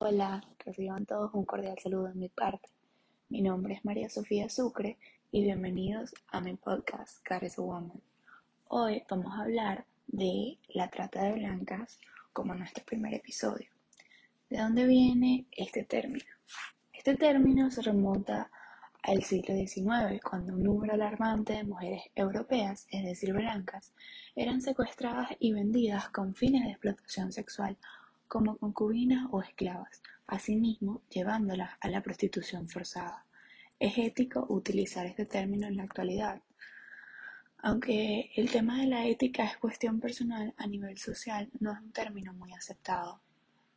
Hola, reciban todos un cordial saludo de mi parte. Mi nombre es María Sofía Sucre y bienvenidos a mi podcast Car a Woman. Hoy vamos a hablar de la trata de blancas como nuestro primer episodio. ¿De dónde viene este término? Este término se remonta al siglo XIX, cuando un número alarmante de mujeres europeas, es decir, blancas, eran secuestradas y vendidas con fines de explotación sexual como concubinas o esclavas, asimismo llevándolas a la prostitución forzada. Es ético utilizar este término en la actualidad. Aunque el tema de la ética es cuestión personal, a nivel social no es un término muy aceptado,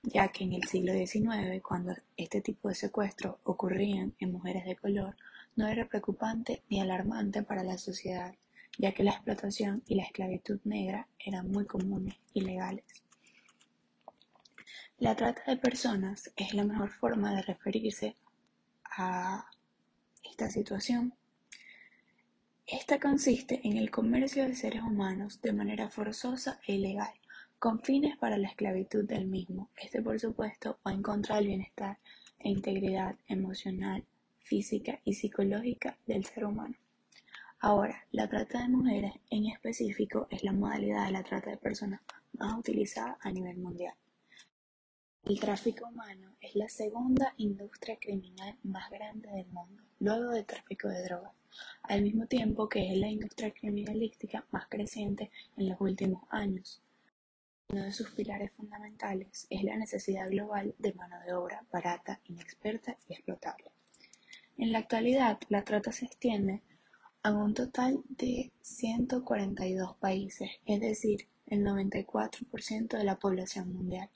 ya que en el siglo XIX, cuando este tipo de secuestros ocurrían en mujeres de color, no era preocupante ni alarmante para la sociedad, ya que la explotación y la esclavitud negra eran muy comunes y legales. La trata de personas es la mejor forma de referirse a esta situación. Esta consiste en el comercio de seres humanos de manera forzosa e ilegal, con fines para la esclavitud del mismo. Este, por supuesto, va en contra del bienestar e integridad emocional, física y psicológica del ser humano. Ahora, la trata de mujeres en específico es la modalidad de la trata de personas más utilizada a nivel mundial. El tráfico humano es la segunda industria criminal más grande del mundo, luego del tráfico de drogas, al mismo tiempo que es la industria criminalística más creciente en los últimos años. Uno de sus pilares fundamentales es la necesidad global de mano de obra barata, inexperta y explotable. En la actualidad, la trata se extiende a un total de 142 países, es decir, el 94% de la población mundial.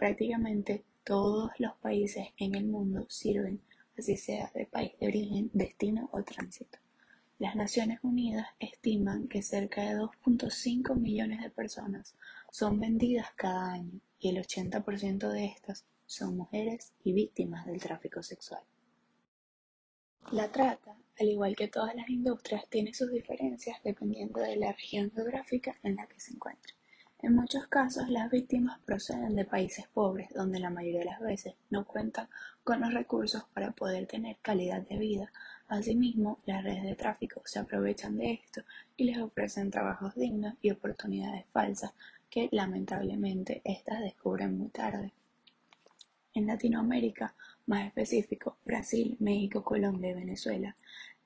Prácticamente todos los países en el mundo sirven, así sea de país de origen, destino o tránsito. Las Naciones Unidas estiman que cerca de 2.5 millones de personas son vendidas cada año y el 80% de estas son mujeres y víctimas del tráfico sexual. La trata, al igual que todas las industrias, tiene sus diferencias dependiendo de la región geográfica en la que se encuentra. En muchos casos, las víctimas proceden de países pobres, donde la mayoría de las veces no cuentan con los recursos para poder tener calidad de vida. Asimismo, las redes de tráfico se aprovechan de esto y les ofrecen trabajos dignos y oportunidades falsas que lamentablemente éstas descubren muy tarde. En Latinoamérica, más específico, Brasil, México, Colombia y Venezuela,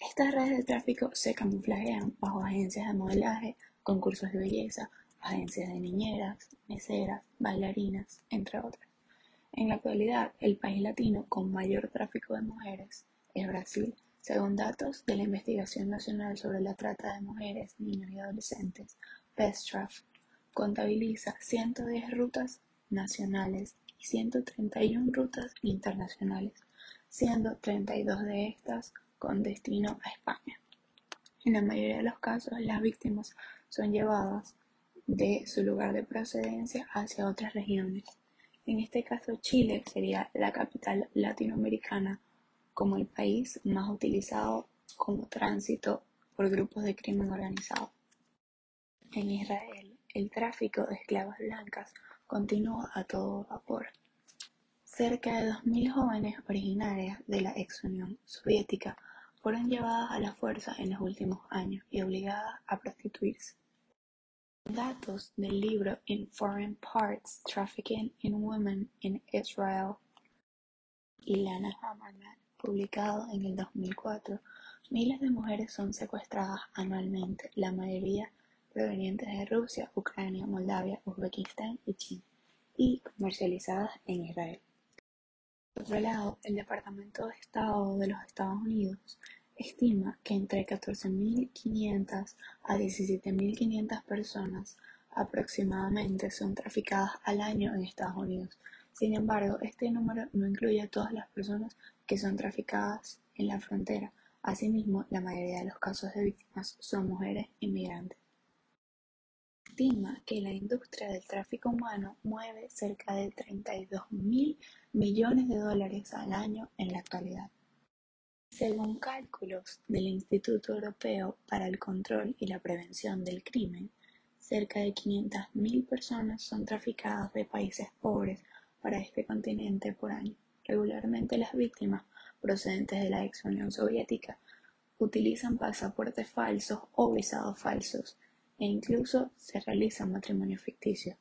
estas redes de tráfico se camuflajean bajo agencias de modelaje, concursos de belleza, agencias de niñeras, meseras, bailarinas, entre otras. En la actualidad, el país latino con mayor tráfico de mujeres es Brasil, según datos de la Investigación Nacional sobre la Trata de Mujeres, Niños y Adolescentes, PESTRAF, contabiliza 110 rutas nacionales y 131 rutas internacionales, siendo 32 de estas con destino a España. En la mayoría de los casos, las víctimas son llevadas de su lugar de procedencia hacia otras regiones. En este caso, Chile sería la capital latinoamericana como el país más utilizado como tránsito por grupos de crimen organizado. En Israel, el tráfico de esclavas blancas continúa a todo vapor. Cerca de 2.000 jóvenes originarias de la ex Unión Soviética fueron llevadas a la fuerza en los últimos años y obligadas a prostituirse. Datos del libro In Foreign Parts: Trafficking in Women in Israel, Ilana Hammerman, publicado en el 2004, miles de mujeres son secuestradas anualmente, la mayoría provenientes de Rusia, Ucrania, Moldavia, Uzbekistán y China, y comercializadas en Israel. Por otro lado, el Departamento de Estado de los Estados Unidos estima que entre 14.500 a 17.500 personas aproximadamente son traficadas al año en Estados Unidos. Sin embargo, este número no incluye a todas las personas que son traficadas en la frontera. Asimismo, la mayoría de los casos de víctimas son mujeres inmigrantes. Estima que la industria del tráfico humano mueve cerca de 32 mil millones de dólares al año en la actualidad. Según cálculos del Instituto Europeo para el Control y la Prevención del Crimen, cerca de 500.000 personas son traficadas de países pobres para este continente por año. Regularmente las víctimas procedentes de la ex Unión Soviética utilizan pasaportes falsos o visados falsos e incluso se realizan matrimonios ficticios.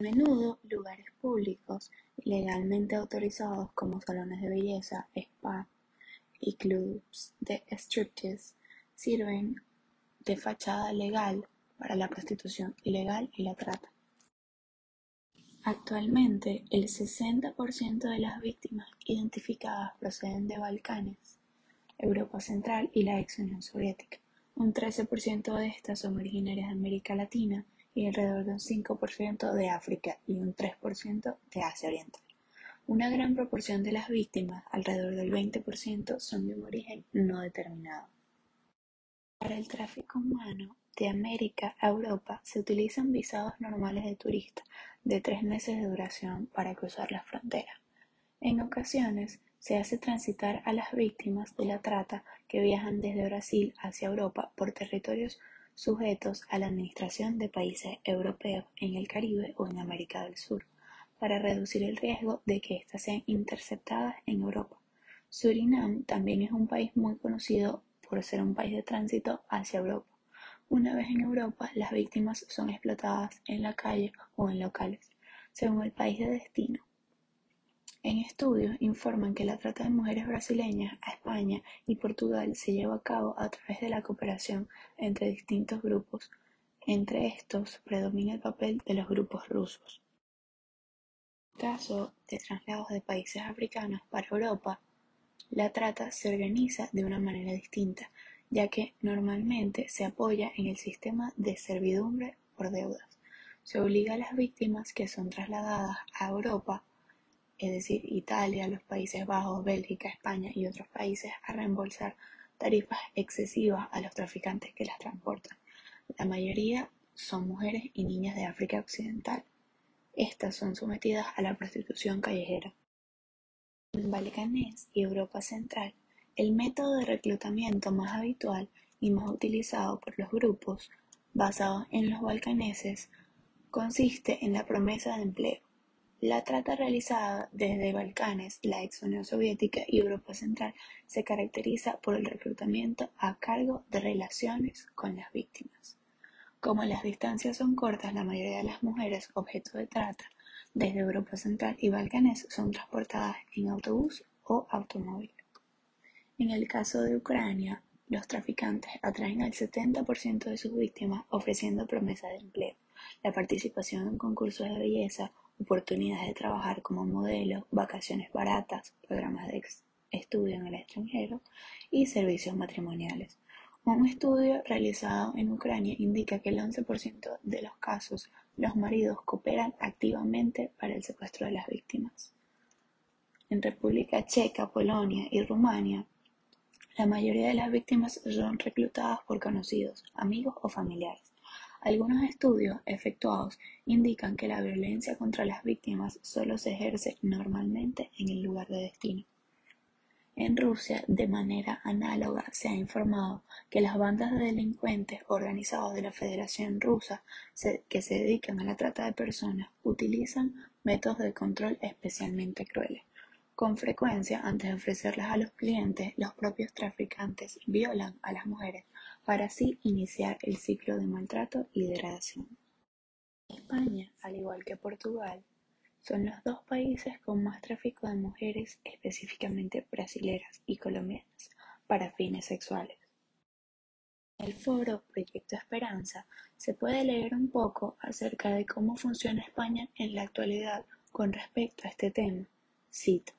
A menudo lugares públicos legalmente autorizados como salones de belleza, spa y clubs de striptease sirven de fachada legal para la prostitución ilegal y la trata. Actualmente, el 60% de las víctimas identificadas proceden de Balcanes, Europa Central y la ex Unión Soviética. Un 13% de estas son originarias de América Latina y alrededor de un 5% de África y un 3% de Asia Oriental. Una gran proporción de las víctimas, alrededor del 20%, son de un origen no determinado. Para el tráfico humano, de América a Europa se utilizan visados normales de turista de tres meses de duración para cruzar la frontera. En ocasiones se hace transitar a las víctimas de la trata que viajan desde Brasil hacia Europa por territorios sujetos a la administración de países europeos en el Caribe o en América del Sur, para reducir el riesgo de que éstas sean interceptadas en Europa. Surinam también es un país muy conocido por ser un país de tránsito hacia Europa. Una vez en Europa, las víctimas son explotadas en la calle o en locales, según el país de destino. En estudios informan que la trata de mujeres brasileñas a España y Portugal se lleva a cabo a través de la cooperación entre distintos grupos. Entre estos predomina el papel de los grupos rusos. En caso de traslados de países africanos para Europa, la trata se organiza de una manera distinta, ya que normalmente se apoya en el sistema de servidumbre por deudas. Se obliga a las víctimas que son trasladadas a Europa, es decir, Italia, los Países Bajos, Bélgica, España y otros países, a reembolsar tarifas excesivas a los traficantes que las transportan. La mayoría son mujeres y niñas de África Occidental. Estas son sometidas a la prostitución callejera. En Balcanes y Europa Central el método de reclutamiento más habitual y más utilizado por los grupos basados en los balcaneses consiste en la promesa de empleo. La trata realizada desde Balcanes, la ex Unión Soviética y Europa Central se caracteriza por el reclutamiento a cargo de relaciones con las víctimas. Como las distancias son cortas, la mayoría de las mujeres objeto de trata desde Europa Central y Balcanes son transportadas en autobús o automóvil. En el caso de Ucrania, los traficantes atraen al 70% de sus víctimas ofreciendo promesas de empleo, la participación en concursos de belleza, oportunidades de trabajar como modelo, vacaciones baratas, programas de estudio en el extranjero y servicios matrimoniales. Un estudio realizado en Ucrania indica que el 11% de los casos los maridos cooperan activamente para el secuestro de las víctimas. En República Checa, Polonia y Rumania, la mayoría de las víctimas son reclutadas por conocidos, amigos o familiares. Algunos estudios efectuados indican que la violencia contra las víctimas solo se ejerce normalmente en el lugar de destino. En Rusia, de manera análoga, se ha informado que las bandas de delincuentes organizados de la Federación Rusa que se dedican a la trata de personas utilizan métodos de control especialmente crueles. Con frecuencia, antes de ofrecerlas a los clientes, los propios traficantes violan a las mujeres para así iniciar el ciclo de maltrato y degradación. España, al igual que Portugal, son los dos países con más tráfico de mujeres, específicamente brasileras y colombianas, para fines sexuales. En el foro Proyecto Esperanza se puede leer un poco acerca de cómo funciona España en la actualidad con respecto a este tema. Cito.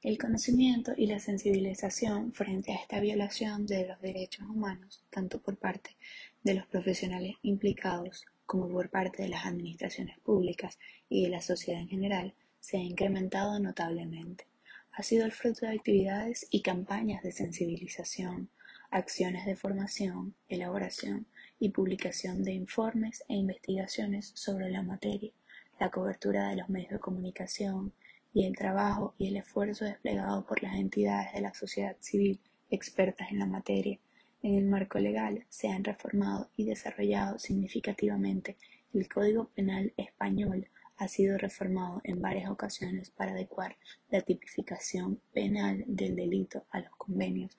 El conocimiento y la sensibilización frente a esta violación de los derechos humanos, tanto por parte de los profesionales implicados como por parte de las administraciones públicas y de la sociedad en general, se ha incrementado notablemente. Ha sido el fruto de actividades y campañas de sensibilización, acciones de formación, elaboración y publicación de informes e investigaciones sobre la materia, la cobertura de los medios de comunicación, y el trabajo y el esfuerzo desplegado por las entidades de la sociedad civil expertas en la materia. En el marco legal se han reformado y desarrollado significativamente el Código Penal español ha sido reformado en varias ocasiones para adecuar la tipificación penal del delito a los convenios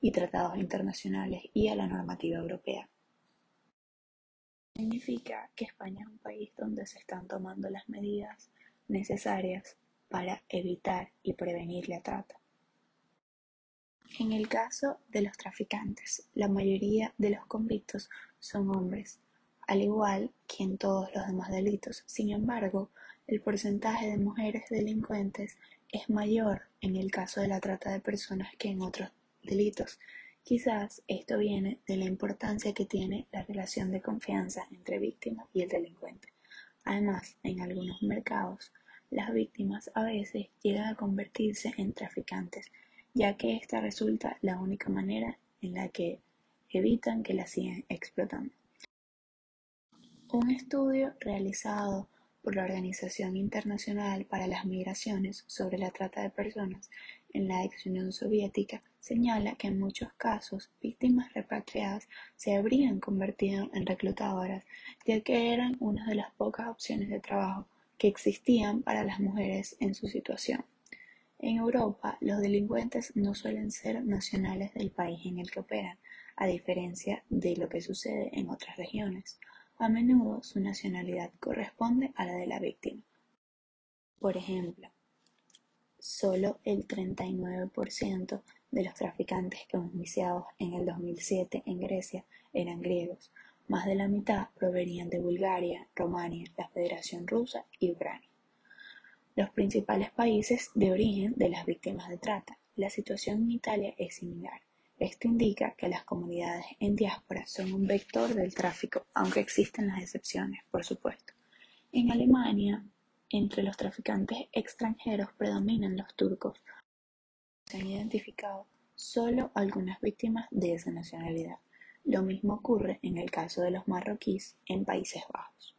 y tratados internacionales y a la normativa europea. Significa que España es un país donde se están tomando las medidas necesarias para evitar y prevenir la trata. En el caso de los traficantes, la mayoría de los convictos son hombres, al igual que en todos los demás delitos. Sin embargo, el porcentaje de mujeres delincuentes es mayor en el caso de la trata de personas que en otros delitos. Quizás esto viene de la importancia que tiene la relación de confianza entre víctima y el delincuente. Además, en algunos mercados, las víctimas a veces llegan a convertirse en traficantes, ya que esta resulta la única manera en la que evitan que la sigan explotando. Un estudio realizado por la Organización Internacional para las Migraciones sobre la trata de personas en la ex Unión Soviética señala que en muchos casos víctimas repatriadas se habrían convertido en reclutadoras, ya que eran una de las pocas opciones de trabajo que existían para las mujeres en su situación. En Europa, los delincuentes no suelen ser nacionales del país en el que operan, a diferencia de lo que sucede en otras regiones. A menudo su nacionalidad corresponde a la de la víctima. Por ejemplo, solo el 39% de los traficantes enjuiciados en el 2007 en Grecia eran griegos, más de la mitad provenían de Bulgaria, Rumania, la Federación Rusa y Ucrania. Los principales países de origen de las víctimas de trata. La situación en Italia es similar. Esto indica que las comunidades en diáspora son un vector del tráfico, aunque existen las excepciones, por supuesto. En Alemania, entre los traficantes extranjeros predominan los turcos. Se han identificado solo algunas víctimas de esa nacionalidad. Lo mismo ocurre en el caso de los marroquíes en Países Bajos.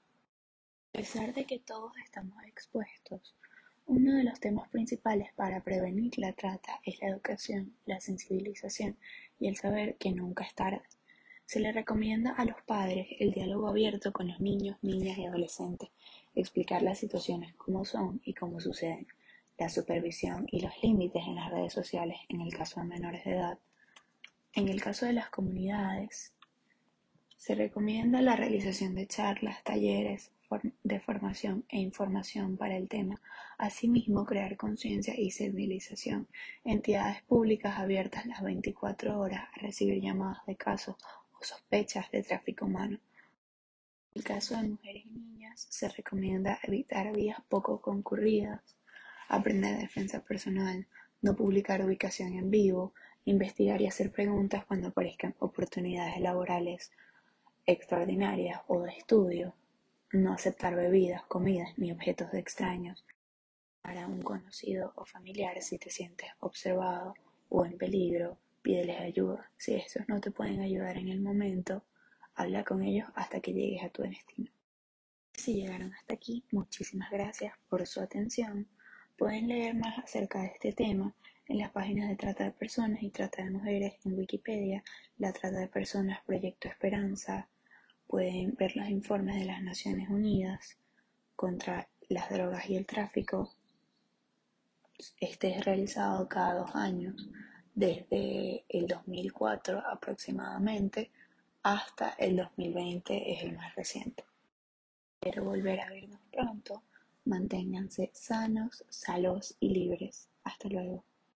A pesar de que todos estamos expuestos uno de los temas principales para prevenir la trata es la educación, la sensibilización y el saber que nunca es tarde. Se le recomienda a los padres el diálogo abierto con los niños, niñas y adolescentes, explicar las situaciones como son y cómo suceden, la supervisión y los límites en las redes sociales en el caso de menores de edad. En el caso de las comunidades, se recomienda la realización de charlas, talleres, de formación e información para el tema, asimismo crear conciencia y civilización, entidades públicas abiertas las 24 horas a recibir llamadas de casos o sospechas de tráfico humano. En el caso de mujeres y niñas, se recomienda evitar vías poco concurridas, aprender defensa personal, no publicar ubicación en vivo, investigar y hacer preguntas cuando aparezcan oportunidades laborales extraordinarias o de estudio, no aceptar bebidas, comidas ni objetos de extraños para un conocido o familiar si te sientes observado o en peligro, pídeles ayuda. Si estos no te pueden ayudar en el momento, habla con ellos hasta que llegues a tu destino. Si llegaron hasta aquí, muchísimas gracias por su atención. Pueden leer más acerca de este tema en las páginas de trata de personas y trata de mujeres en Wikipedia, la trata de personas Proyecto Esperanza, pueden ver los informes de las Naciones Unidas contra las drogas y el tráfico. Este es realizado cada dos años, desde el 2004 aproximadamente hasta el 2020 es el más reciente. Espero volver a vernos pronto. Manténganse sanos, salos y libres. Hasta luego.